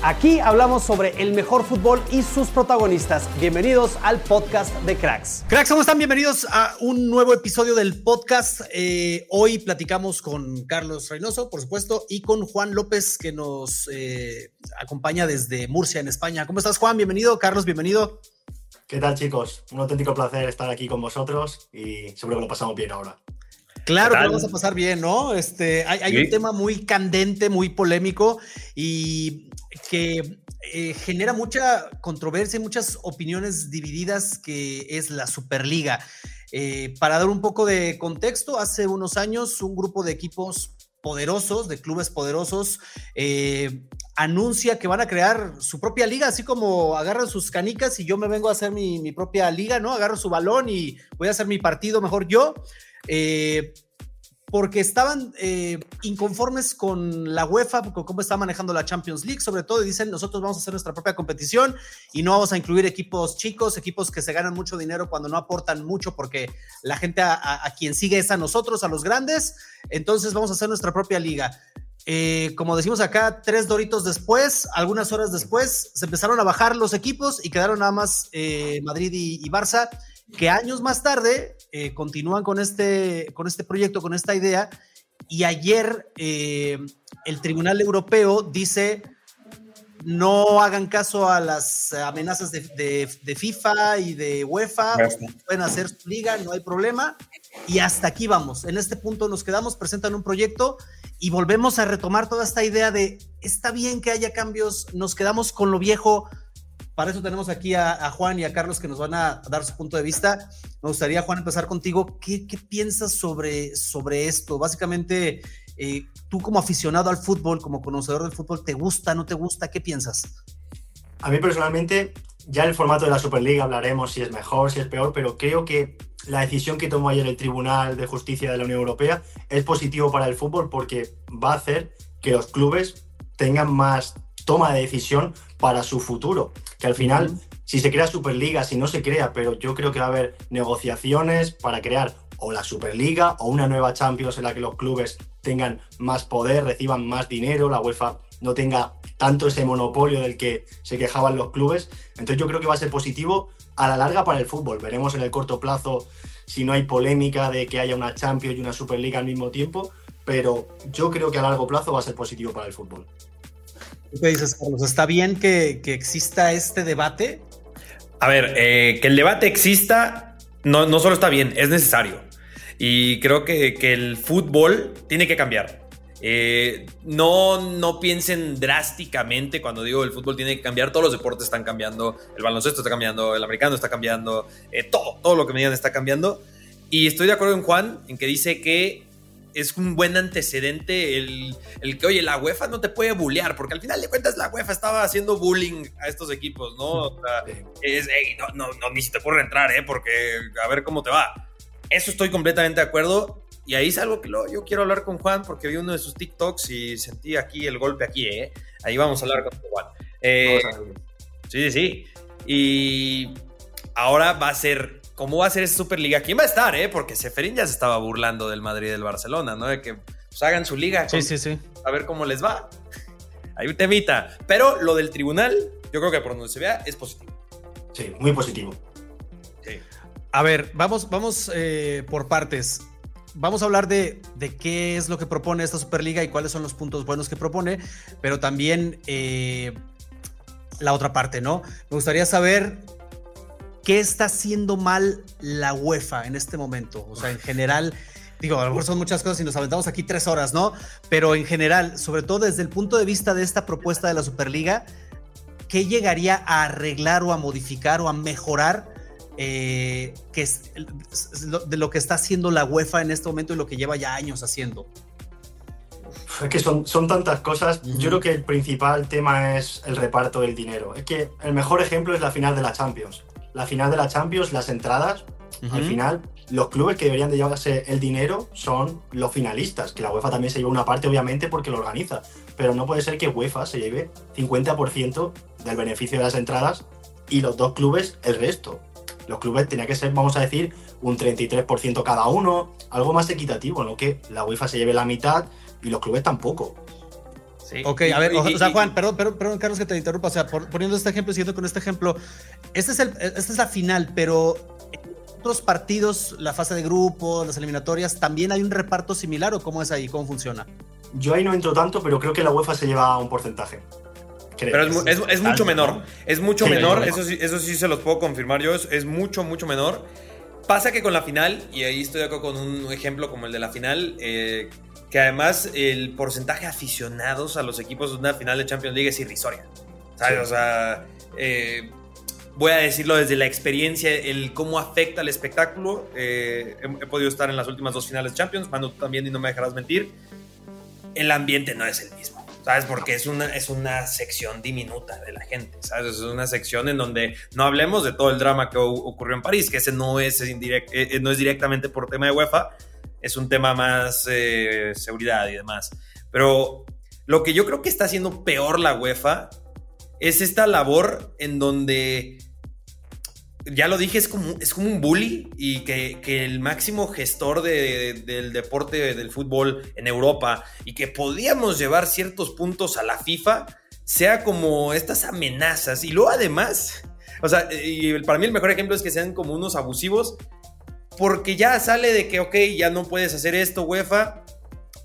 Aquí hablamos sobre el mejor fútbol y sus protagonistas. Bienvenidos al podcast de Cracks. Cracks, ¿cómo están? Bienvenidos a un nuevo episodio del podcast. Eh, hoy platicamos con Carlos Reynoso, por supuesto, y con Juan López, que nos eh, acompaña desde Murcia, en España. ¿Cómo estás, Juan? Bienvenido. Carlos, bienvenido. ¿Qué tal, chicos? Un auténtico placer estar aquí con vosotros y seguro que lo pasamos bien ahora. Claro que lo vamos a pasar bien, ¿no? Este, hay, hay un tema muy candente, muy polémico y que eh, genera mucha controversia, muchas opiniones divididas, que es la Superliga. Eh, para dar un poco de contexto, hace unos años un grupo de equipos poderosos, de clubes poderosos, eh, anuncia que van a crear su propia liga, así como agarran sus canicas y yo me vengo a hacer mi, mi propia liga, ¿no? Agarro su balón y voy a hacer mi partido mejor yo. Eh, porque estaban eh, inconformes con la UEFA, con cómo está manejando la Champions League, sobre todo, y dicen, nosotros vamos a hacer nuestra propia competición y no vamos a incluir equipos chicos, equipos que se ganan mucho dinero cuando no aportan mucho, porque la gente a, a, a quien sigue es a nosotros, a los grandes, entonces vamos a hacer nuestra propia liga. Eh, como decimos acá, tres doritos después, algunas horas después, se empezaron a bajar los equipos y quedaron nada más eh, Madrid y, y Barça que años más tarde eh, continúan con este, con este proyecto, con esta idea, y ayer eh, el Tribunal Europeo dice no hagan caso a las amenazas de, de, de FIFA y de UEFA, pueden hacer su liga, no hay problema, y hasta aquí vamos. En este punto nos quedamos, presentan un proyecto y volvemos a retomar toda esta idea de, está bien que haya cambios, nos quedamos con lo viejo, para eso tenemos aquí a, a, Juan y a Carlos que nos van a dar su punto de vista. Me gustaría, Juan, empezar contigo. ¿Qué, qué piensas sobre, sobre esto? Básicamente, eh, tú como aficionado al fútbol, como conocedor del fútbol, ¿te gusta, no te gusta? ¿Qué piensas? A mí personalmente, ya el formato de la Superliga hablaremos si es mejor, si es peor, pero creo que la decisión que tomó ayer el Tribunal de Justicia de la Unión Europea es positivo para el fútbol porque va a hacer que los clubes tengan más toma de decisión para su futuro. Que al final, si se crea Superliga, si no se crea, pero yo creo que va a haber negociaciones para crear o la Superliga o una nueva Champions en la que los clubes tengan más poder, reciban más dinero, la UEFA no tenga tanto ese monopolio del que se quejaban los clubes. Entonces yo creo que va a ser positivo a la larga para el fútbol. Veremos en el corto plazo si no hay polémica de que haya una Champions y una Superliga al mismo tiempo, pero yo creo que a largo plazo va a ser positivo para el fútbol. ¿Qué dices, Carlos? ¿Está bien que, que exista este debate? A ver, eh, que el debate exista no, no solo está bien, es necesario. Y creo que, que el fútbol tiene que cambiar. Eh, no, no piensen drásticamente cuando digo el fútbol tiene que cambiar. Todos los deportes están cambiando. El baloncesto está cambiando, el americano está cambiando, eh, todo, todo lo que me digan está cambiando. Y estoy de acuerdo con Juan en que dice que es un buen antecedente el, el, que, oye, la UEFA no te puede bullear, porque al final de cuentas la UEFA estaba haciendo bullying a estos equipos, ¿no? O sea, es, hey, no, no, no, ni se te ocurre entrar, ¿eh? Porque a ver cómo te va. Eso estoy completamente de acuerdo. Y ahí es algo que lo, yo quiero hablar con Juan, porque vi uno de sus TikToks y sentí aquí el golpe aquí, ¿eh? Ahí vamos a hablar con Juan. Eh, sí, sí, sí. Y ahora va a ser cómo va a ser esa Superliga, quién va a estar, ¿eh? Porque Seferín ya se estaba burlando del Madrid y del Barcelona, ¿no? De que pues, hagan su liga. Con, sí, sí, sí. A ver cómo les va. Hay un temita. Pero lo del tribunal, yo creo que por donde se vea, es positivo. Sí, muy positivo. Sí. A ver, vamos, vamos eh, por partes. Vamos a hablar de, de, qué es lo que propone esta Superliga y cuáles son los puntos buenos que propone, pero también eh, la otra parte, ¿no? Me gustaría saber ¿qué está haciendo mal la UEFA en este momento? O sea, en general, digo, a lo mejor son muchas cosas y nos aventamos aquí tres horas, ¿no? Pero en general, sobre todo desde el punto de vista de esta propuesta de la Superliga, ¿qué llegaría a arreglar o a modificar o a mejorar eh, que es de lo que está haciendo la UEFA en este momento y lo que lleva ya años haciendo? Es que son, son tantas cosas. Yo creo que el principal tema es el reparto del dinero. Es que el mejor ejemplo es la final de la Champions. La final de la Champions, las entradas, al final, los clubes que deberían de llevarse el dinero son los finalistas, que la UEFA también se lleva una parte, obviamente, porque lo organiza. Pero no puede ser que UEFA se lleve 50% del beneficio de las entradas y los dos clubes el resto. Los clubes tenía que ser, vamos a decir, un 33% cada uno, algo más equitativo, no que la UEFA se lleve la mitad y los clubes tampoco. Sí. Ok, a ver, o, sea, Juan, perdón, perdón, Carlos, que te interrumpa. O sea, poniendo este ejemplo, siguiendo con este ejemplo, este es el, esta es la final, pero en otros partidos, la fase de grupos, las eliminatorias, ¿también hay un reparto similar o cómo es ahí? ¿Cómo funciona? Yo ahí no entro tanto, pero creo que la UEFA se lleva un porcentaje. Pero es, mucho menor. Es mucho menor, eso sí, eso sí se los puedo confirmar yo, es, mucho, mucho menor. Pasa que con la final, y ahí estoy acá con un ejemplo como el de la final, eh, que además el porcentaje de aficionados a los equipos de una final de Champions League es irrisoria. ¿Sabes? O sea, eh, voy a decirlo desde la experiencia, el cómo afecta el espectáculo. Eh, he, podido estar en las últimas dos finales de Champions, Manu también y no me dejarás mentir. El ambiente no es el mismo. ¿Sabes? Porque es una, es una sección diminuta de la gente, ¿sabes? Es una sección en donde no hablemos de todo el drama que ocurrió en París, que ese no es, eh, no es directamente por tema de UEFA, es un tema más eh, seguridad y demás. Pero lo que yo creo que está haciendo peor la UEFA es esta labor en donde, ya lo dije, es como, es como un bully y que, el máximo gestor del deporte del fútbol en Europa y que podíamos llevar ciertos puntos a la FIFA sea como estas amenazas y luego además... O sea, y para mí el mejor ejemplo es que sean como unos abusivos porque ya sale de que, ok, ya no puedes hacer esto, UEFA.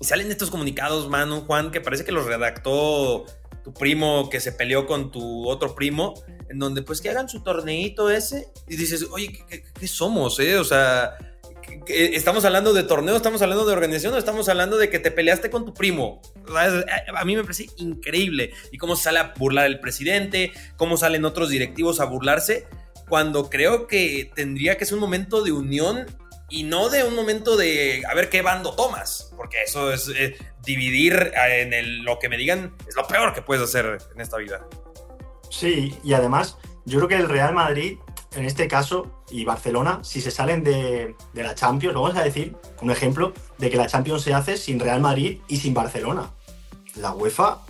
Y salen estos comunicados, Manu, Juan, que parece que los redactó tu primo que se peleó con tu otro primo, en donde pues que hagan su torneito ese y dices, oye, ¿qué, somos? Eh? O sea, estamos hablando de torneo, estamos hablando de organización, estamos hablando de que te peleaste con tu primo. A mí me parece increíble. Y cómo sale a burlar el presidente, cómo salen otros directivos a burlarse cuando creo que tendría que ser un momento de unión y no de un momento de a ver qué bando tomas, porque eso es eh, dividir en lo que me digan, es lo peor que puedes hacer en esta vida. Sí, y además, yo creo que el Real Madrid, en este caso, y Barcelona, si se salen de, de la Champions, vamos a decir un ejemplo de que la Champions se hace sin Real Madrid y sin Barcelona. La UEFA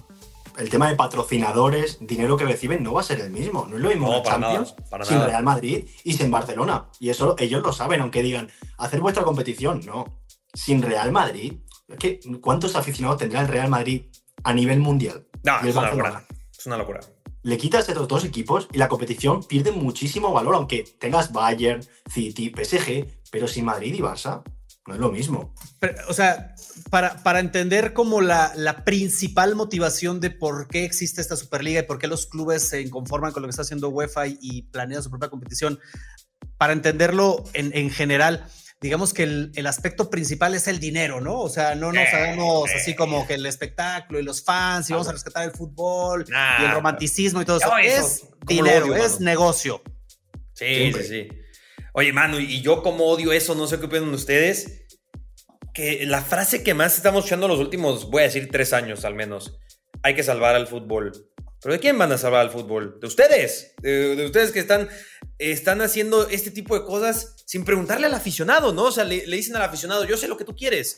el tema de patrocinadores, dinero que reciben, no va a ser el mismo. No es lo mismo Champions sin Real Madrid y sin Barcelona. Y eso ellos lo saben, aunque digan, hacer vuestra competición. No. Sin Real Madrid. Es ¿cuántos aficionados tendrá el Real Madrid a nivel mundial? No, es una locura. Es una locura. Le quitas estos dos equipos y la competición pierde muchísimo valor, aunque tengas Bayern, City, PSG, pero sin Madrid y Barça. No es lo mismo. o sea, para, para entender como la, la, principal motivación de por qué existe esta Superliga y por qué los clubes se conforman con lo que está haciendo UEFA y, planean su propia competición, para entenderlo en, en general, digamos que el, el, aspecto principal es el dinero, ¿no? O sea, no nos sabemos así como que el espectáculo y los fans y vamos a rescatar el fútbol y el romanticismo y todo eso. Es dinero, es negocio. Sí, sí, sí. Oye, Manu, y yo como odio eso, no sé qué opinan ustedes, que la frase que más estamos escuchando los últimos, voy a decir tres años al menos, hay que salvar al fútbol. ¿Pero de quién van a salvar al fútbol? De ustedes, de, ustedes que están, están haciendo este tipo de cosas sin preguntarle al aficionado, ¿no? O sea, le dicen al aficionado, yo sé lo que tú quieres.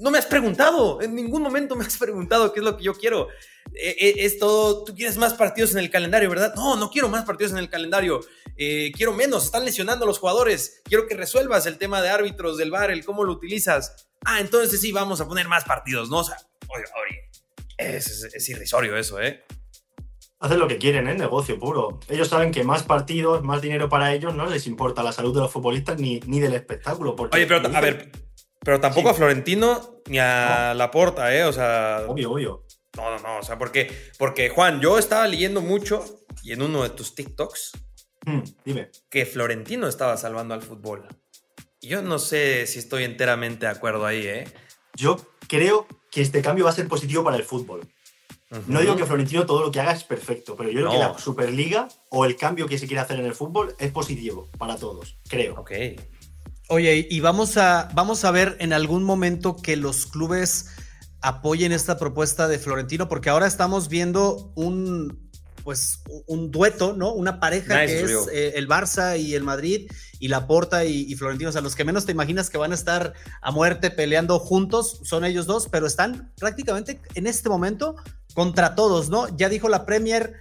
No me has preguntado, en ningún momento me has preguntado qué es lo que yo quiero. Eh, es todo, tú quieres más partidos en el calendario, ¿verdad? No, no quiero más partidos en el calendario. Eh, quiero menos, están lesionando a los jugadores. Quiero que resuelvas el tema de árbitros, del bar, el cómo lo utilizas. Ah, entonces sí, vamos a poner más partidos, ¿no? O sea, oye, oye, es, irrisorio eso, ¿eh? Hacen lo que quieren, ¿eh? Negocio puro. Ellos saben que más partidos, más dinero para ellos, no les importa la salud de los futbolistas ni, ni del espectáculo. Oye, pero a ver, pero tampoco a Florentino ni a Laporta, ¿eh? O sea. Obvio, obvio. No, no, no. O sea, porque, porque Juan, yo estaba leyendo mucho y en uno de tus TikToks hmm, dime. que Florentino estaba salvando al fútbol. Yo no sé si estoy enteramente de acuerdo ahí, ¿eh? Yo creo que este cambio va a ser positivo para el fútbol. No digo que Florentino todo lo que haga es perfecto, pero yo creo que la Superliga o el cambio que se quiere hacer en el fútbol es positivo para todos, creo. Ok. Oye, y vamos a, vamos a ver en algún momento que los clubes apoyen esta propuesta de Florentino, porque ahora estamos viendo un, pues, un dueto, ¿no? Una pareja que es eh, el Barça y el Madrid, y la Porta y, Florentino. O sea, los que menos te imaginas que van a estar a muerte peleando juntos son ellos dos, pero están prácticamente en este momento contra todos, ¿no? Ya dijo la Premier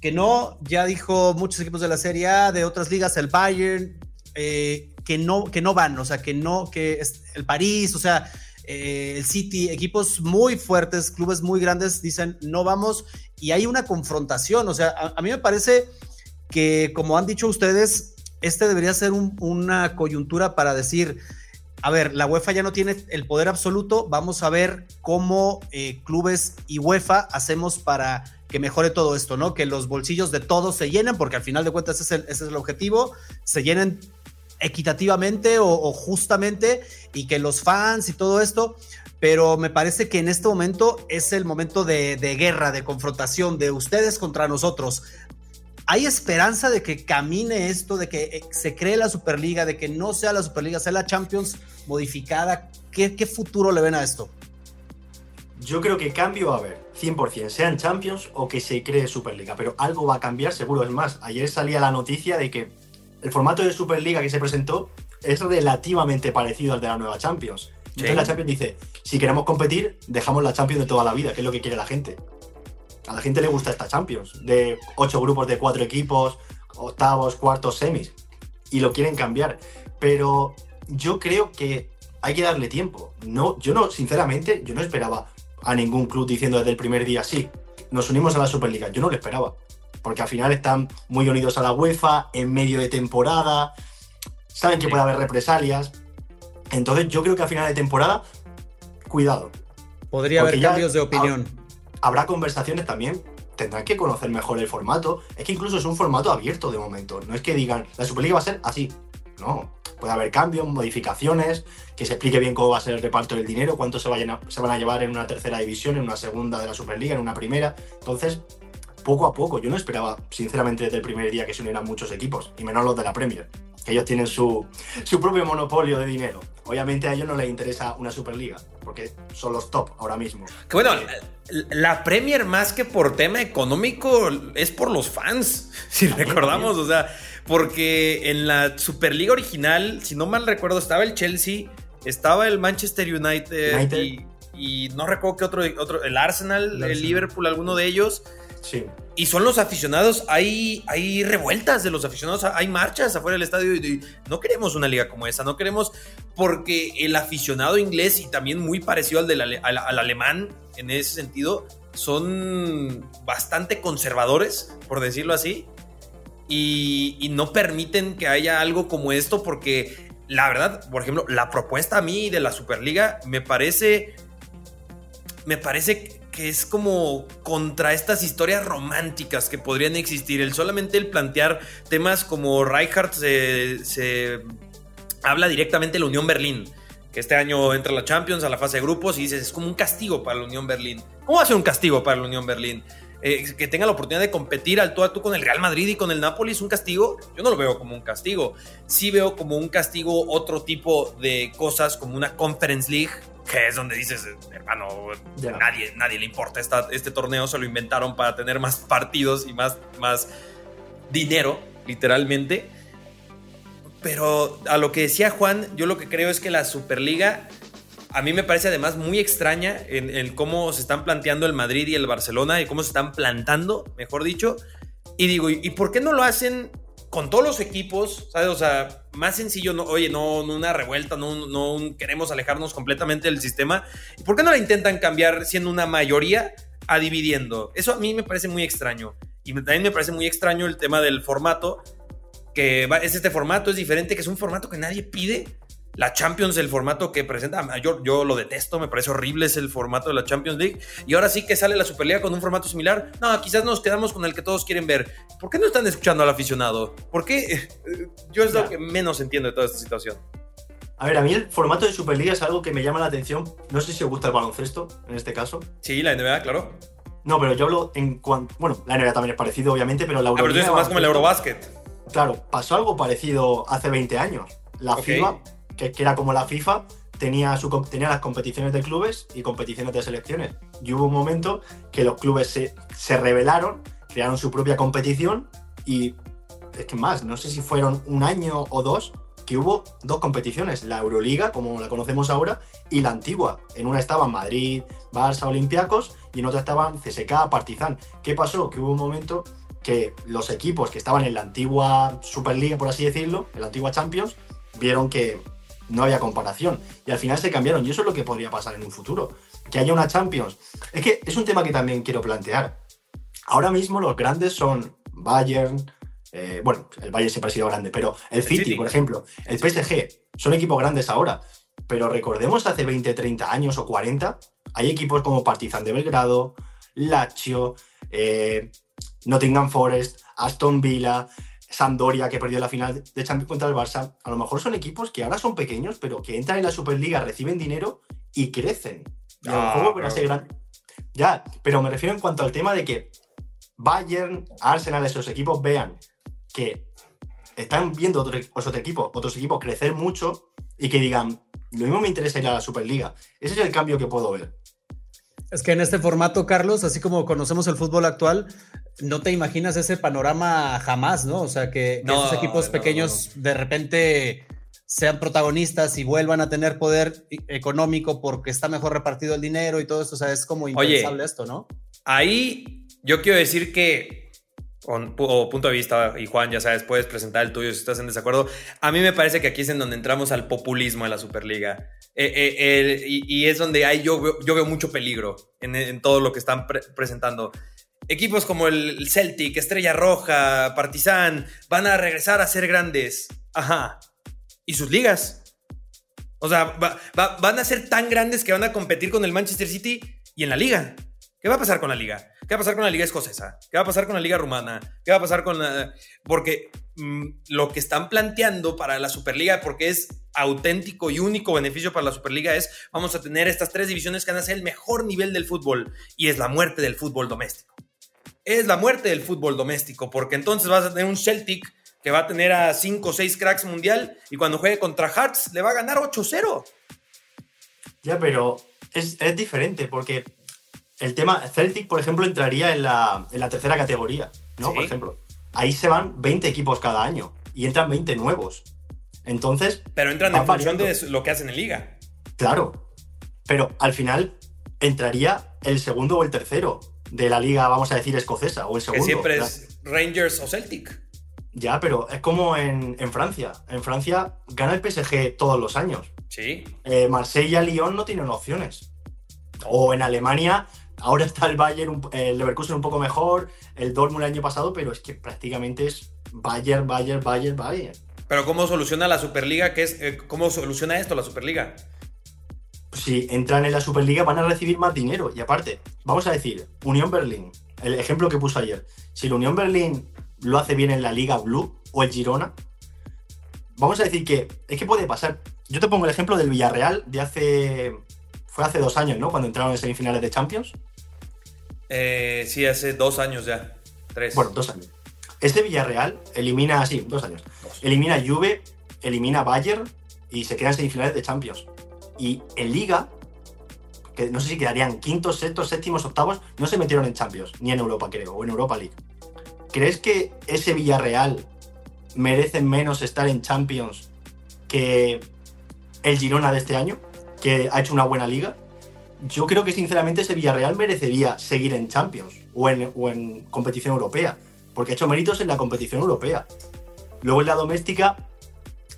que no, ya dijo muchos equipos de la Serie A, de otras ligas, el Bayern, eh, que no, que no van, o sea, que no, que es el París, o sea, eh, el City, equipos muy fuertes, clubes muy grandes, dicen no vamos y hay una confrontación. O sea, a, mí me parece que, como han dicho ustedes, este debería ser una coyuntura para decir, a ver, la UEFA ya no tiene el poder absoluto, vamos a ver cómo eh, clubes y UEFA hacemos para que mejore todo esto, ¿no? Que los bolsillos de todos se llenen, porque al final de cuentas ese es el objetivo, se llenen equitativamente o, justamente y que los fans y todo esto, pero me parece que en este momento es el momento de, guerra, de confrontación, de ustedes contra nosotros. ¿Hay esperanza de que camine esto, de que eh, se cree la Superliga, de que no sea la Superliga, sea la Champions modificada? ¿Qué, qué futuro le ven a esto? Yo creo que cambio va a haber, 100%, sean Champions o que se cree Superliga, pero algo va a cambiar seguro. Es más, ayer salía la noticia de que el formato de Superliga que se presentó es relativamente parecido al de la nueva Champions. Entonces la Champions dice, si queremos competir, dejamos la Champions de toda la vida, que es lo que quiere la gente. A la gente le gusta esta Champions, de ocho grupos de cuatro equipos, octavos, cuartos, semis, y lo quieren cambiar. Pero yo creo que hay que darle tiempo. No, yo no, sinceramente, yo no esperaba a ningún club diciendo desde el primer día, sí, nos unimos a la Superliga. Yo no lo esperaba porque al final están muy unidos a la UEFA, en medio de temporada, saben que puede haber represalias. Entonces yo creo que a final de temporada, cuidado. Podría haber cambios de opinión. Habrá conversaciones también, tendrán que conocer mejor el formato. Es que incluso es un formato abierto de momento. No es que digan, la Superliga va a ser así. No, puede haber cambios, modificaciones, que se explique bien cómo va a ser el reparto del dinero, cuánto se, vayan se van a llevar en una tercera división, en una segunda de la Superliga, en una primera. Entonces, poco a poco. Yo no esperaba, sinceramente, desde el primer día que se unieran muchos equipos, y menos los de la Premier, que ellos tienen su, su propio monopolio de dinero. Obviamente a ellos no les interesa una Superliga, porque son los top ahora mismo. Que bueno, la Premier más que por tema económico es por los fans, si recordamos, o sea, porque en la Superliga original, si no mal recuerdo, estaba el Chelsea, estaba el Manchester United, Y, no recuerdo qué otro, otro el Arsenal, el Liverpool, alguno de ellos. Y son los aficionados, hay, hay revueltas de los aficionados, hay marchas afuera del estadio y, no queremos una liga como esa, no queremos porque el aficionado inglés y también muy parecido al, del, al, alemán en ese sentido, son bastante conservadores, por decirlo así, y, y no permiten que haya algo como esto porque la verdad, por ejemplo, la propuesta a mí de la Superliga me parece... Me parece que es como contra estas historias románticas que podrían existir. El solamente el plantear temas como Reichardt se, habla directamente de la Unión Berlín. Que este año entra la Champions a la fase de grupos y dices, es como un castigo para la Unión Berlín. ¿Cómo va a ser un castigo para la Unión Berlín? Eh, que tenga la oportunidad de competir al tú a tú con el Real Madrid y con el Napoli es un castigo. Yo no lo veo como un castigo. Sí veo como un castigo otro tipo de cosas, como una Conference League, que es donde dices, hermano, nadie, nadie le importa este torneo, se lo inventaron para tener más partidos y más, más dinero, literalmente. Pero a lo que decía Juan, yo lo que creo es que la Superliga a mí me parece además muy extraña en, cómo se están planteando el Madrid y el Barcelona y cómo se están plantando, mejor dicho. Y digo, ¿y por qué no lo hacen con todos los equipos, ¿sabes? O sea, más sencillo, no, oye, no, una revuelta, no, no queremos alejarnos completamente del sistema. ¿Y por qué no la intentan cambiar siendo una mayoría a dividiendo? Eso a mí me parece muy extraño. Y también me parece muy extraño el tema del formato, que es este formato, es diferente, que es un formato que nadie pide la Champions, el formato que presenta, yo, yo lo detesto, me parece horrible es el formato de la Champions League. Y ahora sí que sale la Superliga con un formato similar. No, quizás nos quedamos con el que todos quieren ver. ¿Por qué no están escuchando al aficionado? ¿Por qué? Yo es lo que menos entiendo de toda esta situación. A ver, a mí el formato de Superliga es algo que me llama la atención. No sé si os gusta el baloncesto, en este caso. Sí, la NBA, claro. No, pero yo hablo en cuanto. Bueno, la NBA también es parecido, obviamente, pero la Euroliga. Ah, pero es más como el Eurobasket. Claro, pasó algo parecido hace 20 años. La FIFA, que, era como la FIFA, tenía, su, tenía las competiciones de clubes y competiciones de selecciones. Y hubo un momento que los clubes se, se rebelaron, crearon su propia competición y es que más, no sé si fueron un año o dos que hubo dos competiciones, la Euroliga, como la conocemos ahora, y la antigua. En una estaban Madrid, Barça, Olympiacos, y en otra estaban CSK, Partizan. ¿Qué pasó? Que hubo un momento que los equipos que estaban en la antigua Superliga, por así decirlo, en la antigua Champions, vieron que no había comparación. Y al final se cambiaron. Y eso es lo que podría pasar en un futuro. Que haya una Champions. Es que es un tema que también quiero plantear. Ahora mismo los grandes son Bayern, eh, bueno, el Bayern siempre ha sido grande, pero el, City, por ejemplo, el PSG, son equipos grandes ahora. Pero recordemos hace 20, 30 años o 40, hay equipos como Partizan de Belgrado, Lazio, eh, Nottingham Forest, Aston Villa, Sampdoria, que perdió la final de Champions contra el Barça. A lo mejor son equipos que ahora son pequeños, pero que entran en la Superliga, reciben dinero y crecen. Y a lo mejor ah, Ya, pero me refiero en cuanto al tema de que Bayern, Arsenal, esos equipos vean que están viendo otros, otros equipos, otros equipos crecer mucho y que digan, lo mismo me interesa ir a la Superliga. Ese es el cambio que puedo ver. Es que en este formato, Carlos, así como conocemos el fútbol actual, no te imaginas ese panorama jamás, ¿no? O sea, que, esos equipos pequeños de repente sean protagonistas y vuelvan a tener poder económico porque está mejor repartido el dinero y todo esto. O sea, es como impensable esto, ¿no? Ahí yo quiero decir que o, punto de vista, y Juan, ya sabes, puedes presentar el tuyo si estás en desacuerdo. A mí me parece que aquí es en donde entramos al populismo de la Superliga. Eh, eh, y, es donde hay, yo, veo, yo veo mucho peligro en, todo lo que están presentando. Equipos como el Celtic, Estrella Roja, Partizan, van a regresar a ser grandes. Ajá. ¿Y sus ligas? O sea, van a ser tan grandes que van a competir con el Manchester City y en la liga. ¿Qué va a pasar con la liga? ¿Qué va a pasar con la liga escocesa? ¿Qué va a pasar con la liga rumana? ¿Qué va a pasar con la... Porque mm, lo que están planteando para la Superliga, porque es auténtico y único beneficio para la Superliga, es vamos a tener estas tres divisiones que van a ser el mejor nivel del fútbol y es la muerte del fútbol doméstico. Es la muerte del fútbol doméstico, porque entonces vas a tener un Celtic que va a tener a 5 o 6 cracks mundial y cuando juegue contra Hearts le va a ganar 8-0. Ya, pero es, es diferente porque el tema, Celtic, por ejemplo, entraría en la, tercera categoría, ¿no? Por ejemplo. Ahí se van 20 equipos cada año y entran 20 nuevos. Entonces. Pero entran en función de lo que hacen en liga. Claro. Pero al final entraría el segundo o el tercero de la liga, vamos a decir, escocesa o el segundo. Que siempre es Rangers o Celtic. Ya, pero es como en, Francia. En Francia gana el PSG todos los años. Sí. Eh, Marsella, Lyon no tienen opciones. O en Alemania Ahora está el Bayern, el Leverkusen un poco mejor, el Dortmund el año pasado, pero es que prácticamente es Bayern, Bayern, Bayern, Bayern. Pero ¿cómo soluciona la Superliga? ¿Qué es, eh, ¿Cómo soluciona esto la Superliga? Si entran en la Superliga van a recibir más dinero. Y aparte, vamos a decir, Unión Berlín, el ejemplo que puso ayer. Si la Unión Berlín lo hace bien en la Liga Blue o el Girona, vamos a decir que es que puede pasar. Yo te pongo el ejemplo del Villarreal de hace fue hace dos años, ¿no? Cuando entraron en semifinales de Champions. Eh, sí, hace dos años ya. Tres. Bueno, dos años. Este Villarreal elimina, sí, dos años. Elimina Juve, elimina Bayern y se quedan semifinales de Champions. Y en Liga, que no sé si quedarían quintos, sextos, séptimos, octavos, no se metieron en Champions, ni en Europa, creo, o en Europa League. ¿Crees que ese Villarreal merece menos estar en Champions que el Girona de este año? Que ha hecho una buena liga, yo creo que sinceramente ese Villarreal merecería seguir en Champions o en, competición europea, porque ha hecho méritos en la competición europea. Luego en la doméstica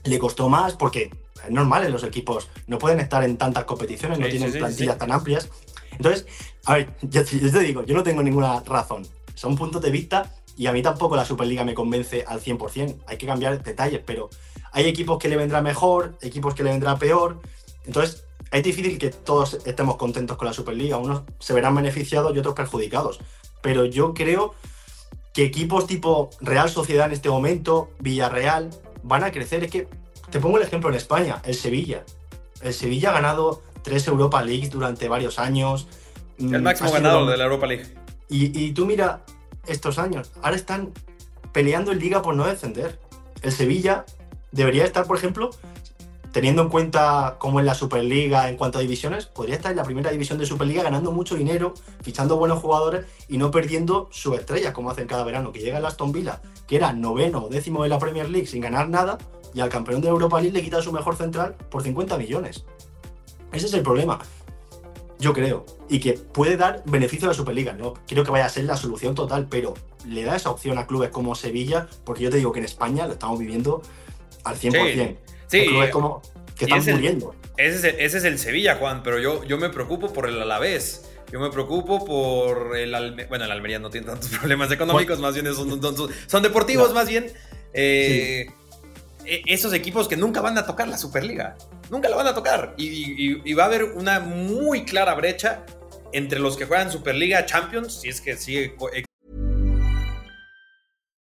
le costó más porque es normal en los equipos, no pueden estar en tantas competiciones, no tienen plantillas tan amplias. Entonces, a ver, yo, yo, te digo, yo no tengo ninguna razón, son puntos de vista y a mí tampoco la Superliga me convence al 100%, hay que cambiar detalles, pero hay equipos que le vendrá mejor, equipos que le vendrá peor, entonces es difícil que todos estemos contentos con la Superliga. Unos se verán beneficiados y otros perjudicados. Pero yo creo que equipos tipo Real Sociedad en este momento, Villarreal, van a crecer. Es que te pongo el ejemplo en España, el Sevilla. El Sevilla ha ganado tres Europa League durante varios años. El mm, máximo ganador de la Europa League. Y, y, tú mira estos años, ahora están peleando en liga por no descender. El Sevilla debería estar, por ejemplo, teniendo en cuenta cómo es la Superliga en cuanto a divisiones, podría estar en la primera división de Superliga ganando mucho dinero, fichando buenos jugadores y no perdiendo su estrella, como hacen cada verano, que llega el Aston Villa, que era noveno o décimo de la Premier League sin ganar nada, y al campeón de Europa League le quita su mejor central por 50 millones. Ese es el problema, yo creo, y que puede dar beneficio a la Superliga. No quiero que vaya a ser la solución total, pero le da esa opción a clubes como Sevilla, porque yo te digo que en España lo estamos viviendo al 100%. Sí, como que están muriendo. ese, es el, Sevilla, Juan, pero yo, yo me preocupo por el Alavés. Yo me preocupo por el Bueno, el Almería no tiene tantos problemas económicos, más bien son, son, deportivos, más bien. Eh, e, esos equipos que nunca van a tocar la Superliga. Nunca la van a tocar. Y, va a haber una muy clara brecha entre los que juegan Superliga Champions, si es que sigue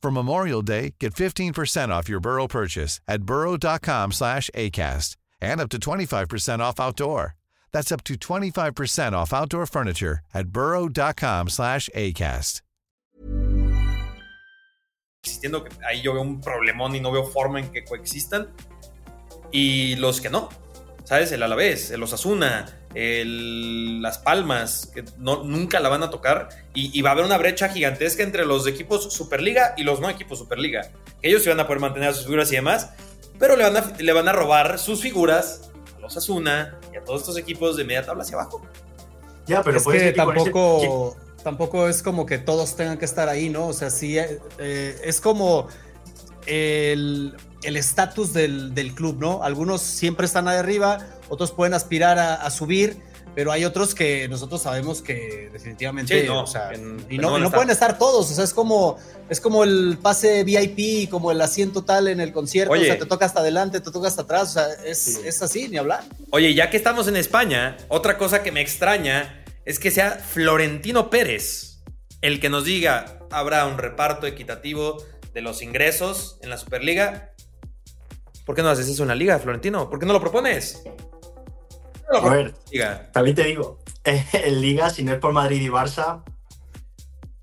For Memorial Day, get 15% off your Burrow purchase at burrow.com slash ACAST and up to 25% off outdoor. That's up to 25% off outdoor furniture at burrow.com slash ACAST. Existiendo que ahí yo veo un problemón y no veo forma en que coexistan. Y los que no, ¿sabes? El Alavés, el Osasuna, Las Palmas, que no, nunca la van a tocar, y, va a haber una brecha gigantesca entre los equipos Superliga y los no equipos Superliga. Ellos sí van a poder mantener sus figuras y demás, pero le van a, le van a robar sus figuras a los Asuna y a todos estos equipos de media tabla hacia abajo. Ya, pero es que tampoco, tampoco es como que todos tengan que estar ahí, ¿no? O sea, sí, eh, eh, es como el estatus del, del, club, ¿no? Algunos siempre están ahí arriba, otros pueden aspirar a, subir, pero hay otros que nosotros sabemos que definitivamente no, o sea, y no, no pueden estar todos, o sea, es como es como el pase VIP, como el asiento tal en el concierto, o sea, te toca hasta adelante, te toca hasta atrás, o sea, es, es así, ni hablar. Oye, ya que estamos en España, otra cosa que me extraña es que sea Florentino Pérez el que nos diga, habrá un reparto equitativo de los ingresos en la Superliga. ¿Por qué no haces eso en la liga, Florentino? ¿Por qué no lo propones? a ver, también te digo, en liga, si no es por Madrid y Barça.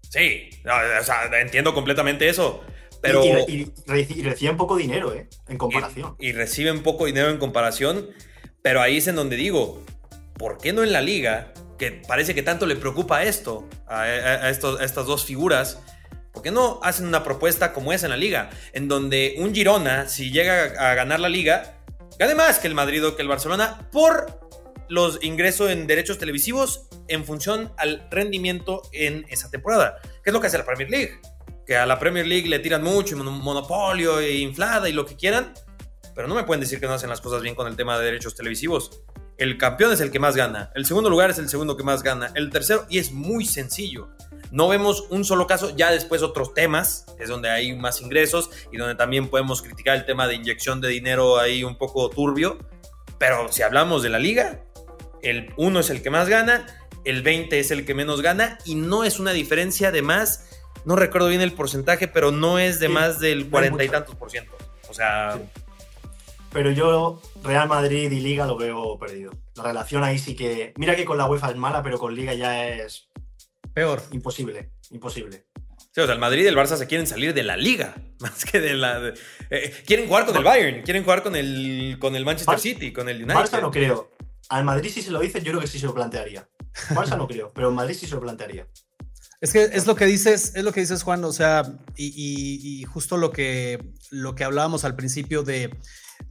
Sí, o sea, entiendo completamente eso. Pero... Y, reciben poco dinero, ¿eh? En comparación. Y, reciben poco dinero en comparación, pero ahí es en donde digo, ¿por qué no en la liga, que parece que tanto le preocupa esto, a, estos, a estas dos figuras, ¿Por qué no hacen una propuesta como esa en la liga? En donde un Girona, si llega a ganar la liga, gane más que el Madrid o que el Barcelona por los ingresos en derechos televisivos en función al rendimiento en esa temporada. ¿Qué es lo que hace la Premier League? Que a la Premier League le tiran mucho, monopolio e inflada y lo que quieran, pero no me pueden decir que no hacen las cosas bien con el tema de derechos televisivos. El campeón es el que más gana, el segundo lugar es el segundo que más gana, el tercero, y es muy sencillo. No vemos un solo caso, ya después otros temas, es donde hay más ingresos y donde también podemos criticar el tema de inyección de dinero ahí un poco turbio. Pero si hablamos de la liga, el 1 es el que más gana, el 20 es el que menos gana y no es una diferencia de más no recuerdo bien el porcentaje, pero no es de más del cuarenta y tantos por ciento. O sea. Pero yo, Real Madrid y Liga lo veo perdido. La relación ahí sí que. Mira que con la UEFA es mala, pero con Liga ya es. Peor. Imposible, imposible. Sí, o sea, el Madrid y el Barça se quieren salir de la liga, más que de la. Eh, quieren jugar con el Bayern, quieren jugar con el, con el Manchester City, con el United. Barça no creo. Al Madrid si se lo dicen, yo creo que sí se lo plantearía. Barça no creo, pero Madrid sí se lo plantearía. Es que es lo que dices, es lo que dices, Juan, o sea, y, justo lo que, lo que hablábamos al principio de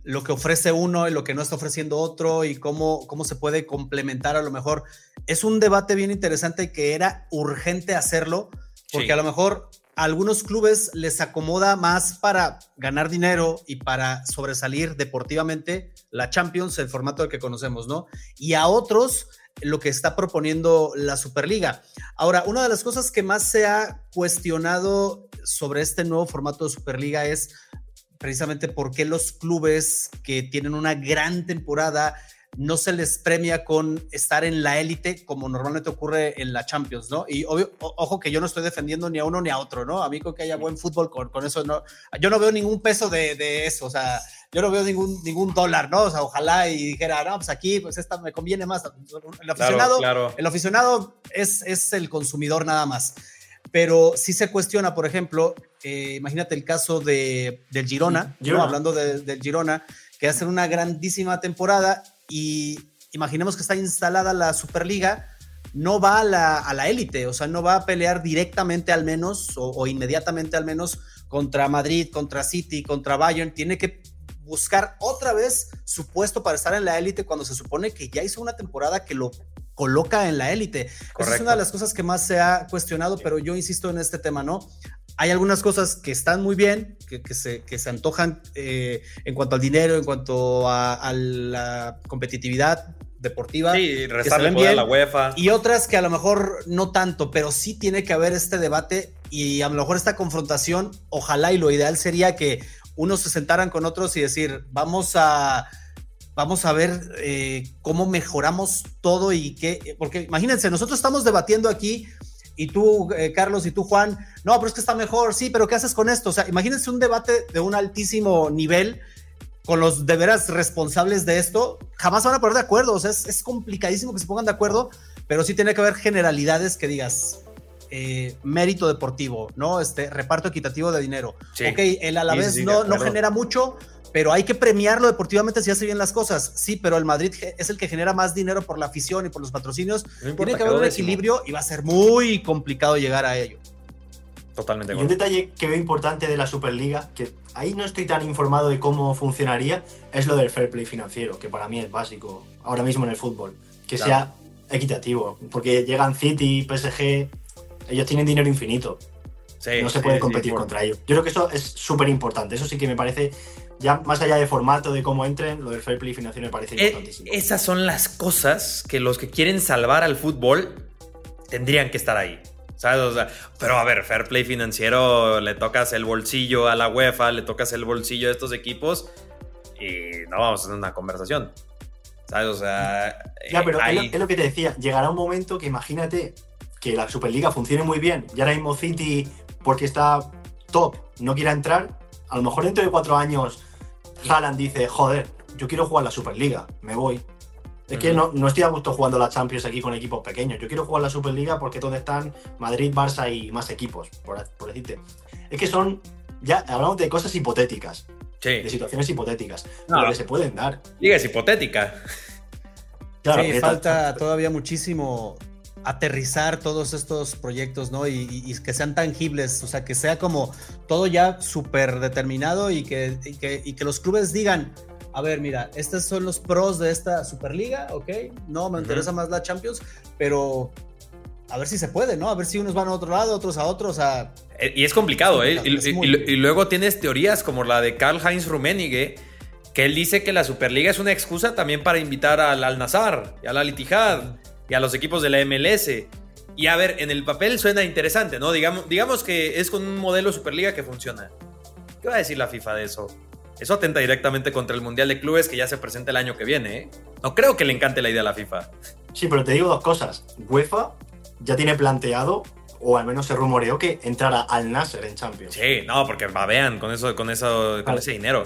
lo que ofrece uno y lo que no está ofreciendo otro y cómo, cómo se puede complementar a lo mejor. Es un debate bien interesante que era urgente hacerlo, porque a lo mejor a algunos clubes les acomoda más para ganar dinero y para sobresalir deportivamente la Champions, el formato del que conocemos, ¿no? Y a otros lo que está proponiendo la Superliga. Ahora, una de las cosas que más se ha cuestionado sobre este nuevo formato de Superliga es precisamente por qué los clubes que tienen una gran temporada no se les premia con estar en la élite como normalmente ocurre en la Champions, ¿no? Y ojo que yo no estoy defendiendo ni a uno ni a otro, ¿no? A mí con que haya buen fútbol, con, con eso no, yo no veo ningún peso de, de, eso, o sea, yo no veo ningún, ningún dólar, ¿no? O sea, ojalá y dijera, no, pues aquí, pues esta me conviene más. El aficionado, El aficionado es, es el consumidor nada más. Pero sí se cuestiona, por ejemplo, eh, imagínate el caso de, del Girona, ¿no? hablando del Girona, que hace una grandísima temporada y imaginemos que está instalada la Superliga, no va a la élite, o sea, no va a pelear directamente al menos o, inmediatamente al menos contra Madrid, contra City, contra Bayern, tiene que buscar otra vez su puesto para estar en la élite cuando se supone que ya hizo una temporada que lo coloca en la élite. Esa es una de las cosas que más se ha cuestionado, pero yo insisto en este tema, ¿no? hay algunas cosas que están muy bien, que, se, que se, antojan eh, en cuanto al dinero, en cuanto a, la competitividad deportiva. Sí, restarle poder a la UEFA. Y otras que a lo mejor no tanto, pero sí tiene que haber este debate y a lo mejor esta confrontación, ojalá y lo ideal sería que unos se sentaran con otros y decir, vamos a... Vamos a ver eh, cómo mejoramos todo y qué, porque imagínense, nosotros estamos debatiendo aquí y tú, eh, Carlos, y tú, Juan, no, pero es que está mejor, sí, pero ¿qué haces con esto? O sea, imagínense un debate de un altísimo nivel con los de veras responsables de esto, jamás van a poner de acuerdo, o sea, es, complicadísimo que se pongan de acuerdo, pero sí tiene que haber generalidades que digas, eh, mérito deportivo, ¿no? Este reparto equitativo de dinero. Ok, él a la vez no, no genera mucho, pero hay que premiarlo deportivamente si hace bien las cosas. Sí, pero el Madrid es el que genera más dinero por la afición y por los patrocinios. Tiene que haber un equilibrio y va a ser muy complicado llegar a ello. Totalmente. Y un detalle que veo importante de la Superliga, que ahí no estoy tan informado de cómo funcionaría, es lo del fair play financiero, que para mí es básico ahora mismo en el fútbol. Que sea equitativo, porque llegan City, PSG, ellos tienen dinero infinito. no se puede competir contra ellos. Yo creo que eso es súper importante. Eso sí que me parece ya más allá de formato, de cómo entren, lo del fair play financiero me parece eh, importantísimo. esas son las cosas que los que quieren salvar al fútbol tendrían que estar ahí. ¿Sabes? pero a ver, fair play financiero, le tocas el bolsillo a la UEFA, le tocas el bolsillo a estos equipos y no vamos a tener una conversación. ¿Sabes? O sea. Ya, pero es, lo, que te decía. Llegará un momento que imagínate que la Superliga funcione muy bien y ahora mismo City, porque está top, no quiera entrar. A lo mejor dentro de cuatro años Haaland dice, joder, yo quiero jugar la Superliga, me voy. Es que no, no, estoy a gusto jugando la Champions aquí con equipos pequeños. Yo quiero jugar la Superliga porque donde están Madrid, Barça y más equipos, por, decirte. Es que son, ya hablamos de cosas hipotéticas. Sí. De situaciones hipotéticas. No, que se pueden dar. Liga es hipotética. Claro, sí, falta todavía muchísimo aterrizar todos estos proyectos, ¿no? Y, que sean tangibles, o sea, que sea como todo ya súper determinado y que, que, los clubes digan, a ver, mira, estos son los pros de esta Superliga, ¿ok? No, me interesa más la Champions, pero a ver si se puede, ¿no? A ver si unos van a otro lado, otros a otros, a... Eh, y es complicado, ¿eh? Y, luego tienes teorías como la de Karl Heinz Rummenigge, que él dice que la Superliga es una excusa también para invitar al Al-Nazar y al Al-Ittihad y a los equipos de la MLS. Y a ver, en el papel suena interesante, ¿no? Digamos, digamos que es con un modelo Superliga que funciona. ¿Qué va a decir la FIFA de eso? Eso atenta directamente contra el Mundial de Clubes que ya se presenta el año que viene, ¿eh? No creo que le encante la idea a la FIFA. Sí, pero te digo dos cosas. UEFA ya tiene planteado o al menos se rumoreó que entrara al Nasser en Champions. Sí, no, porque babean con eso, con eso, con ese dinero.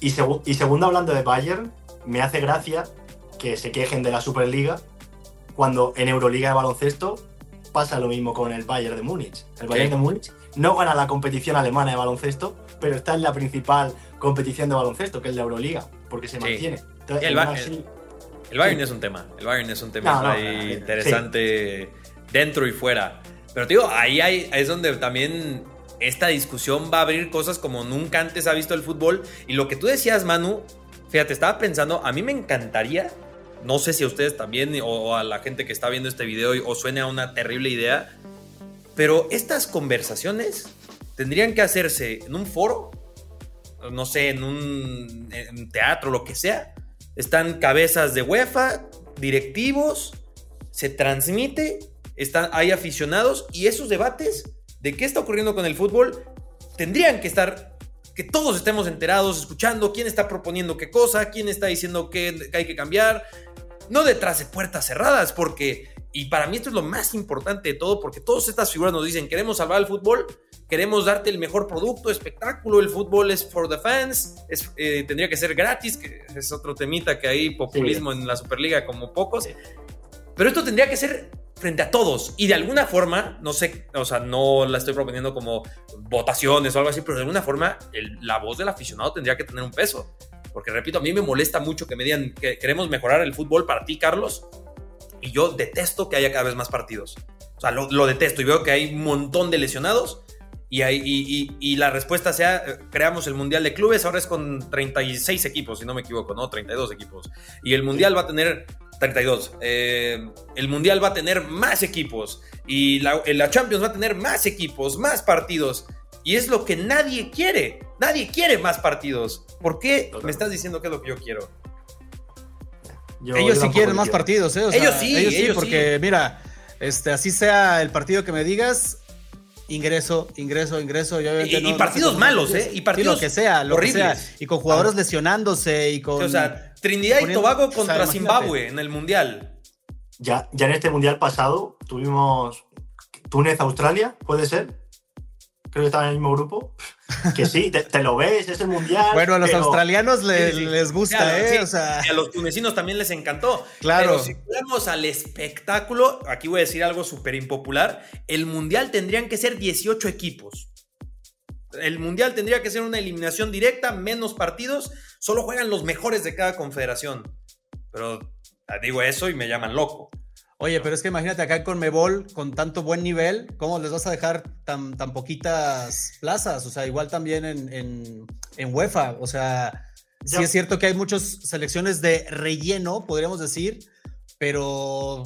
Y, y segundo, hablando de Bayern, me hace gracia que se quejen de la Superliga cuando en Euroliga de baloncesto pasa lo mismo con el Bayern de Múnich. El Bayern de Múnich no gana la competición alemana de baloncesto, pero está en la principal competición de baloncesto, que es la Euroliga, porque se mantiene. el, Bayern es un tema. El Bayern es un tema interesante dentro y fuera. Pero digo, ahí hay, es donde también esta discusión va a abrir cosas como nunca antes ha visto el fútbol. Y lo que tú decías, Manu, fíjate, estaba pensando, a mí me encantaría, no sé si a ustedes también o a la gente que está viendo este video o suene a una terrible idea, pero estas conversaciones tendrían que hacerse en un foro, no sé, en un teatro, lo que sea. Están cabezas de UEFA, directivos, se transmite están, hay aficionados y esos debates de qué está ocurriendo con el fútbol tendrían que estar, que todos estemos enterados, escuchando quién está proponiendo qué cosa, quién está diciendo qué, hay que cambiar, no detrás de puertas cerradas, porque, y para mí esto es lo más importante de todo, porque todas estas figuras nos dicen, queremos salvar el fútbol, queremos darte el mejor producto, espectáculo, el fútbol es for the fans, es, eh, tendría que ser gratis, que es otro temita que hay populismo en la Superliga como pocos, pero esto tendría que ser frente a todos. Y de alguna forma, no sé, o sea, no la estoy proponiendo como votaciones o algo así, pero de alguna forma la voz del aficionado tendría que tener un peso. Porque repito, a mí me molesta mucho que me digan que queremos mejorar el fútbol para ti, Carlos. Y yo detesto que haya cada vez más partidos. O sea, lo, detesto y veo que hay un montón de lesionados. Y, hay, y, la respuesta sea, eh, creamos el Mundial de Clubes, ahora es con 36 equipos, si no me equivoco, ¿no? 32 equipos. Y el Mundial va a tener 32. Eh, el Mundial va a tener más equipos y la, la, Champions va a tener más equipos, más partidos. Y es lo que nadie quiere. Nadie quiere más partidos. ¿Por qué me estás diciendo que es lo que yo quiero? ellos sí quieren más partidos, ¿eh? ellos sí, ellos sí, porque mira, este, así sea el partido que me digas, ingreso, ingreso, ingreso. Y, partidos malos, ¿eh? Y partidos lo que sea, lo horribles. sea. Y con jugadores lesionándose y con. O sea, Trinidad y Tobago contra Zimbabue en el Mundial. Ya, ya en este Mundial pasado tuvimos Túnez, Australia, ¿puede ser? Creo que estaban en el mismo grupo. Que sí, te, lo ves, es el mundial. Bueno, a los australianos les, gusta, ¿eh? Y a los tunecinos también les encantó. Claro. Pero si fuéramos al espectáculo, aquí voy a decir algo súper impopular: el mundial tendrían que ser 18 equipos. El mundial tendría que ser una eliminación directa, menos partidos, solo juegan los mejores de cada confederación. Pero digo eso y me llaman loco. Oye, pero es que imagínate acá con Mebol, con tanto buen nivel, ¿cómo les vas a dejar tan, tan poquitas plazas? O sea, igual también en, en, UEFA. O sea, sí es cierto que hay muchas selecciones de relleno, podríamos decir, pero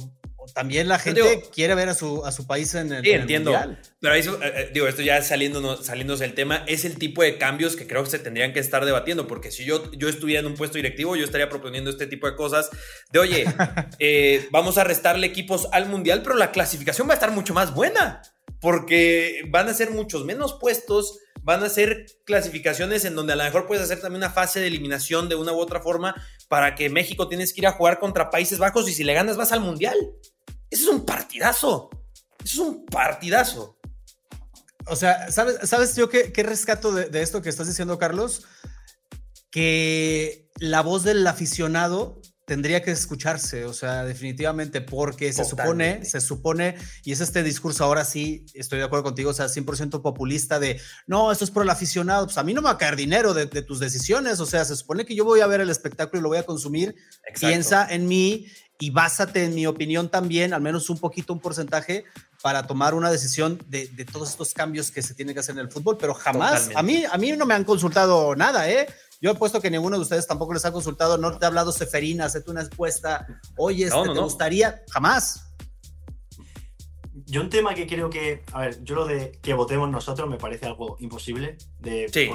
también la gente quiere ver a su, a su país en el, sí, entiendo. Pero eso, eh, eh, digo, esto ya saliendo, saliéndose del tema, es el tipo de cambios que creo que se tendrían que estar debatiendo, porque si yo, yo estuviera en un puesto directivo, yo estaría proponiendo este tipo de cosas de, oye, eh, vamos a restarle equipos al Mundial, pero la clasificación va a estar mucho más buena, porque van a ser muchos menos puestos, van a ser clasificaciones en donde a lo mejor puedes hacer también una fase de eliminación de una u otra forma para que México tienes que ir a jugar contra Países Bajos y si le ganas vas al Mundial. Eso es un partidazo. Eso es un partidazo. O sea, ¿sabes, ¿sabes yo qué, rescato de, esto que estás diciendo, Carlos? Que la voz del aficionado tendría que escucharse, o sea, definitivamente, porque se supone, se supone, y es este discurso, ahora sí, estoy de acuerdo contigo, o sea, 100% populista de, no, esto es por el aficionado, pues a mí no me va a caer dinero de, tus decisiones, o sea, se supone que yo voy a ver el espectáculo y lo voy a consumir, piensa en mí y básate en mi opinión también, al menos un poquito, un porcentaje, para tomar una decisión de, todos estos cambios que se tienen que hacer en el fútbol, pero jamás, a mí, a mí no me han consultado nada, ¿eh? Yo he puesto que ninguno de ustedes tampoco les ha consultado, no te ha hablado Seferina, hazte una encuesta, oye, este, ¿te gustaría? Jamás. Yo un tema que creo que, a ver, yo lo de que votemos nosotros me parece algo imposible, de, sí,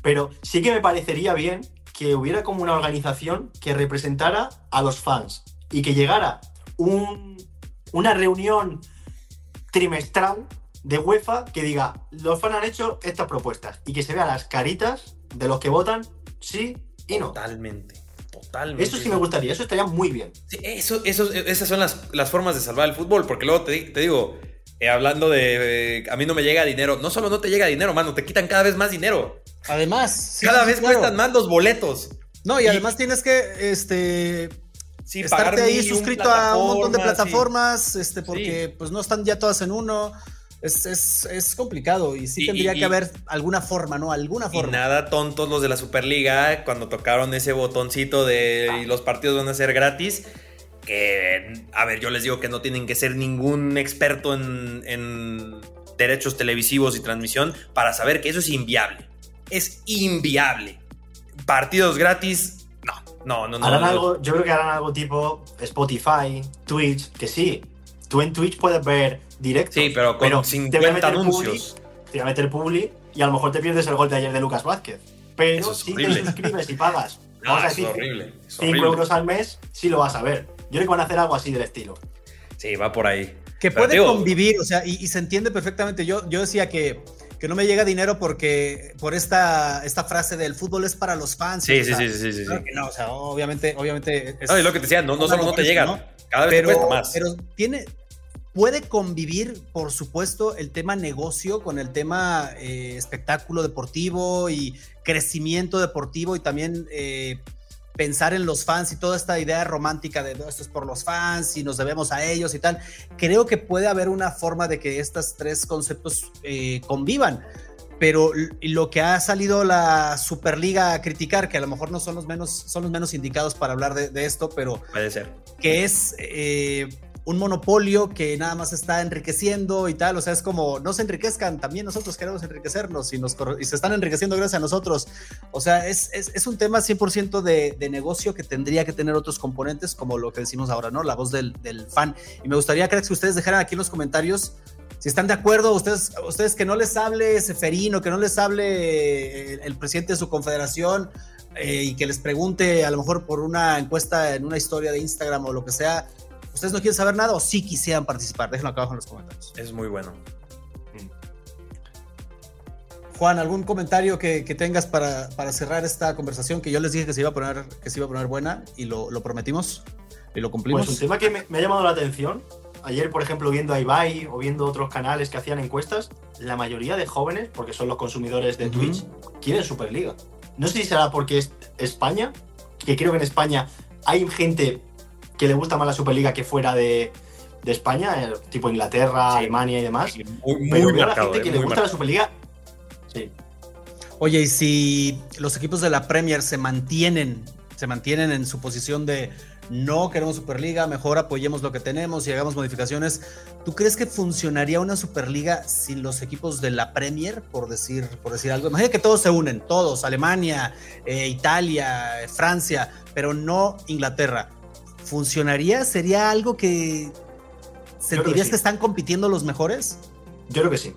pero sí que me parecería bien que hubiera como una organización que representara a los fans y que llegara un, una reunión trimestral de UEFA que diga, los fans han hecho estas propuestas y que se vean las caritas de los que votan sí y no. Totalmente. Totalmente. Eso sí me gustaría, eso estaría muy bien. Sí, eso, eso, esas son las, las, formas de salvar el fútbol, porque luego te, te digo, eh, hablando de. a mí no me llega dinero. No solo no te llega dinero, mano, te quitan cada vez más dinero. Además, cada vez cuestan más los boletos. No, y, además tienes que este, estarte ahí suscrito a un montón de plataformas, este, porque pues no están ya todas en uno. Es, complicado y sí tendría que haber alguna forma, ¿no? Alguna forma. Y nada tontos los de la Superliga cuando tocaron ese botoncito de y los partidos van a ser gratis. Que, a ver, yo les digo que no tienen que ser ningún experto en, en derechos televisivos y transmisión para saber que eso es inviable. Es inviable. Partidos gratis, no, no, no, no. Harán algo, yo creo que harán algo tipo Spotify, Twitch, que sí. Tú en Twitch puedes ver directo. Sí, pero con pero 50 anuncios. te voy a meter publi y a lo mejor te pierdes el gol de ayer de Lucas Vázquez. Pero si te suscribes y pagas, vamos a decir, 5 euros al mes, sí lo vas a ver. Yo creo que van a hacer algo así del estilo. Sí, va por ahí. Que puede convivir, o sea, y, se entiende perfectamente. Yo, yo decía que, que no me llega dinero porque por esta, esta frase del fútbol es para los fans. Sí, sí, sí, sí, sí, no, o sea, obviamente, obviamente. Es, no, lo que te decía, no, no solo no te llega, cada vez te cuesta más. Pero tiene, Puede convivir, por supuesto, el tema negocio con el tema eh, espectáculo deportivo y crecimiento deportivo y también eh, pensar en los fans y toda esta idea romántica de esto es por los fans y nos debemos a ellos y tal. Creo que puede haber una forma de que estos tres conceptos eh, convivan pero lo que ha salido la Superliga a criticar, que a lo mejor no son los menos, son los menos indicados para hablar de, esto, pero puede ser que es un monopolio que nada más está enriqueciendo y tal, o sea, es como, no se enriquezcan, también nosotros queremos enriquecernos y, nos, y se están enriqueciendo gracias a nosotros. O sea, es, es, un tema 100% de, de, negocio que tendría que tener otros componentes, como lo que decimos ahora, ¿no? La voz del, del fan. Y me gustaría, creo que ustedes dejaran aquí en los comentarios si están de acuerdo, ustedes, ustedes que no les hable Seferino, que no les hable el, presidente de su confederación eh, y que les pregunte a lo mejor por una encuesta en una historia de Instagram o lo que sea, ¿Ustedes no quieren saber nada o sí quisieran participar? Déjenlo acá abajo en los comentarios. Es muy bueno. Juan, ¿algún comentario que, tengas para, cerrar esta conversación? Que yo les dije que se iba a poner, que se iba a poner buena y lo, prometimos y lo cumplimos. Pues un tema que me, ha llamado la atención. Ayer, por ejemplo, viendo a Ibai o viendo otros canales que hacían encuestas, la mayoría de jóvenes, porque son los consumidores de Twitch, quieren Superliga. No sé si será porque es España, que creo que en España hay gente que le gusta más la Superliga que fuera de, España, eh, tipo Inglaterra, Alemania y demás. muy, pero la gente que le gusta la Superliga. Sí. Oye, y si los equipos de la Premier se mantienen, se mantienen en su posición de no queremos Superliga, mejor apoyemos lo que tenemos y hagamos modificaciones. ¿Tú crees que funcionaría una Superliga sin los equipos de la Premier, por decir, por decir algo? Imagina que todos se unen, todos, Alemania, eh, Italia, Francia, pero no Inglaterra. ¿Funcionaría? ¿Sería algo que sentirías que, están compitiendo los mejores? Yo creo que sí.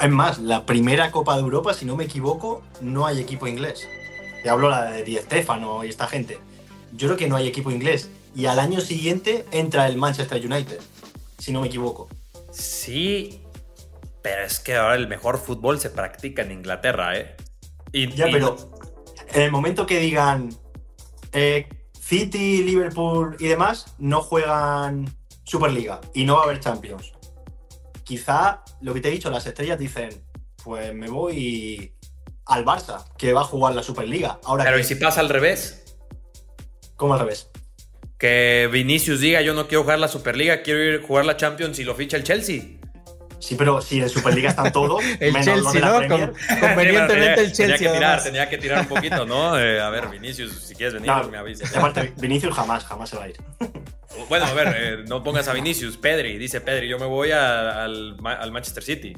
Es más, la primera Copa de Europa, si no me equivoco, no hay equipo inglés. Te hablo la de Di Stefano y esta gente. Yo creo que no hay equipo inglés. Y al año siguiente entra el Manchester United, si no me equivoco. Sí, pero es que ahora el mejor fútbol se practica en Inglaterra, ¿eh? Y, ya, pero en el momento que digan, eh, City, Liverpool y demás no juegan Superliga y no va a haber Champions. Quizá lo que te he dicho, las estrellas dicen, pues me voy al Barça, que va a jugar la Superliga. Ahora Pero ¿y si pasa al revés? ¿Cómo al revés? Que Vinicius diga yo no quiero jugar la Superliga, quiero ir a jugar la Champions y lo ficha el Chelsea. Sí, pero si en Superliga están todos, el Chelsea, ¿no? convenientemente el Chelsea. Tenía que, tirar, tenía que tirar un poquito, ¿no? Eh, a ver, Vinicius, si quieres venir, me avisas. Aparte, Vinicius jamás, jamás se va a ir. Bueno, a ver, eh, no pongas a Vinicius, Pedri, dice Pedri, yo me voy al, al, Manchester City.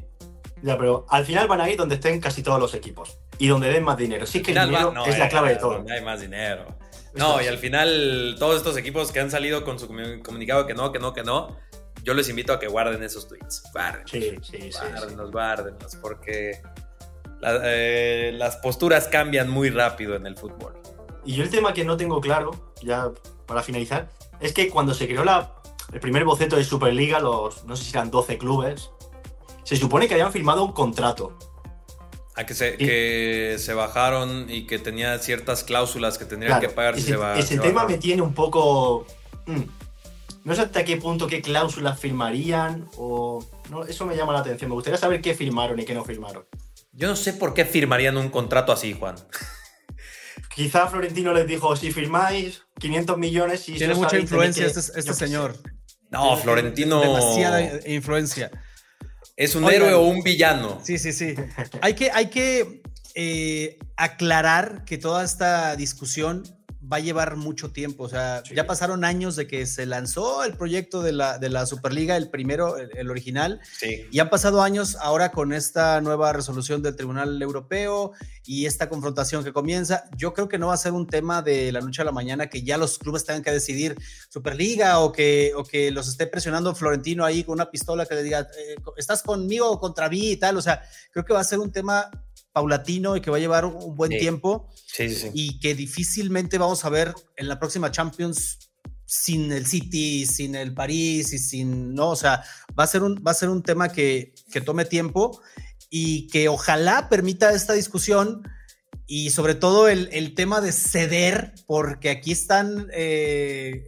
Ya, pero al final van a ir donde estén casi todos los equipos y donde den más dinero. Sí que el dinero es la clave de todo. Donde hay más dinero. No, y al final todos estos equipos que han salido con su comunicado que no, que no, que no, yo les invito a que guarden esos tweets. Guarden. Sí, sí, guárdenlos, sí, guárdenlos, porque eh, las posturas cambian muy rápido en el fútbol. Y yo el tema que no tengo claro, ya para finalizar, es que cuando se creó la, el primer boceto de Superliga, los no sé si eran 12 clubes, se supone que habían firmado un contrato. A que se, que se bajaron y que tenía ciertas cláusulas que tendrían que pagar ese, Ese tema me tiene un poco. Mm, no sé hasta qué punto, qué cláusulas firmarían o... No, eso me llama la atención. Me gustaría saber qué firmaron y qué no firmaron. Yo no sé por qué firmarían un contrato así, Juan. Quizá Florentino les dijo, si firmáis 500 millones y... Tiene mucha influencia este, este señor. No, Florentino... Demasiada influencia. ¿Es un héroe o un villano? Sí, sí, sí. hay que, hay que eh, aclarar que toda esta discusión va a llevar mucho tiempo. O sea, ya pasaron años de que se lanzó el proyecto de la, de la Superliga, el primero, el, original. Y han pasado años ahora con esta nueva resolución del Tribunal Europeo y esta confrontación que comienza. Yo creo que no va a ser un tema de la noche a la mañana que ya los clubes tengan que decidir Superliga o que, o que los esté presionando Florentino ahí con una pistola que le diga, eh, ¿estás conmigo o contra mí y tal? O sea, creo que va a ser un tema paulatino y que va a llevar un buen tiempo y que difícilmente vamos a ver en la próxima Champions sin el City, sin el París y sin, no, o sea, va a ser un, va a ser un tema que, que tome tiempo y que ojalá permita esta discusión y sobre todo el, el tema de ceder, porque aquí están eh,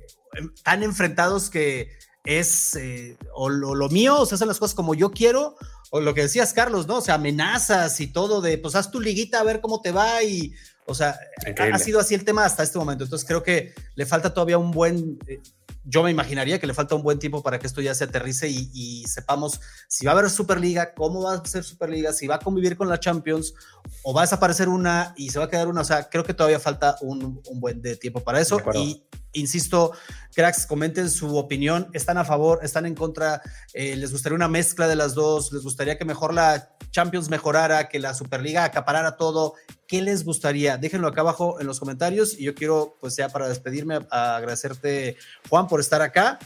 tan enfrentados que es eh, o lo, lo, mío, o se hacen las cosas como yo quiero, o lo que decías, Carlos, ¿no? O sea, amenazas y todo de, pues haz tu liguita a ver cómo te va y, o sea, ha, sido así el tema hasta este momento. Entonces creo que le falta todavía un buen, eh, yo me imaginaría que le falta un buen tiempo para que esto ya se aterrice y, sepamos si va a haber Superliga, cómo va a ser Superliga, si va a convivir con la Champions o va a desaparecer una y se va a quedar una. O sea, creo que todavía falta un, buen de tiempo para eso. Y insisto, cracks, comenten su opinión. ¿Están a favor? ¿Están en contra? Eh, ¿Les gustaría una mezcla de las dos? ¿Les gustaría que mejor la Champions mejorara, que la Superliga acaparara todo? ¿Qué les gustaría? Déjenlo acá abajo en los comentarios y yo quiero, pues ya para despedirme, agradecerte, Juan, por estar acá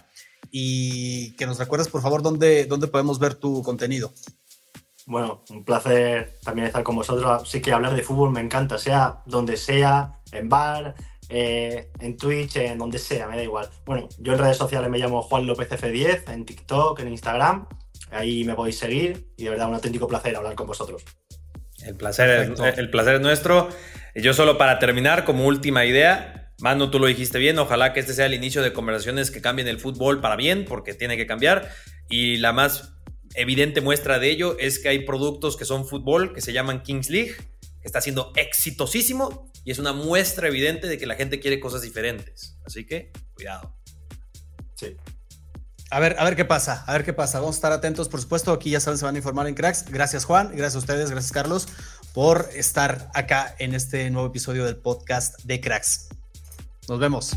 y que nos recuerdes, por favor, dónde, dónde podemos ver tu contenido. Bueno, un placer también estar con vosotros. Sí que hablar de fútbol me encanta, sea donde sea, en bar, eh, en Twitch, en donde sea, me da igual. Bueno, yo en redes sociales me llamo Juan López F10, en TikTok, en Instagram. Ahí me podéis seguir y de verdad un auténtico placer hablar con vosotros. El placer, es, el placer es nuestro. Yo solo para terminar, como última idea, Manu, tú lo dijiste bien, ojalá que este sea el inicio de conversaciones que cambien el fútbol para bien, porque tiene que cambiar. Y la más evidente muestra de ello es que hay productos que son fútbol, que se llaman Kings League, que está siendo exitosísimo y es una muestra evidente de que la gente quiere cosas diferentes. Así que, cuidado. Sí. A ver, a ver qué pasa, a ver qué pasa. Vamos a estar atentos, por supuesto. Aquí ya saben, se van a informar en Cracks. Gracias, Juan. Gracias a ustedes, gracias, Carlos, por estar acá en este nuevo episodio del podcast de Cracks. Nos vemos.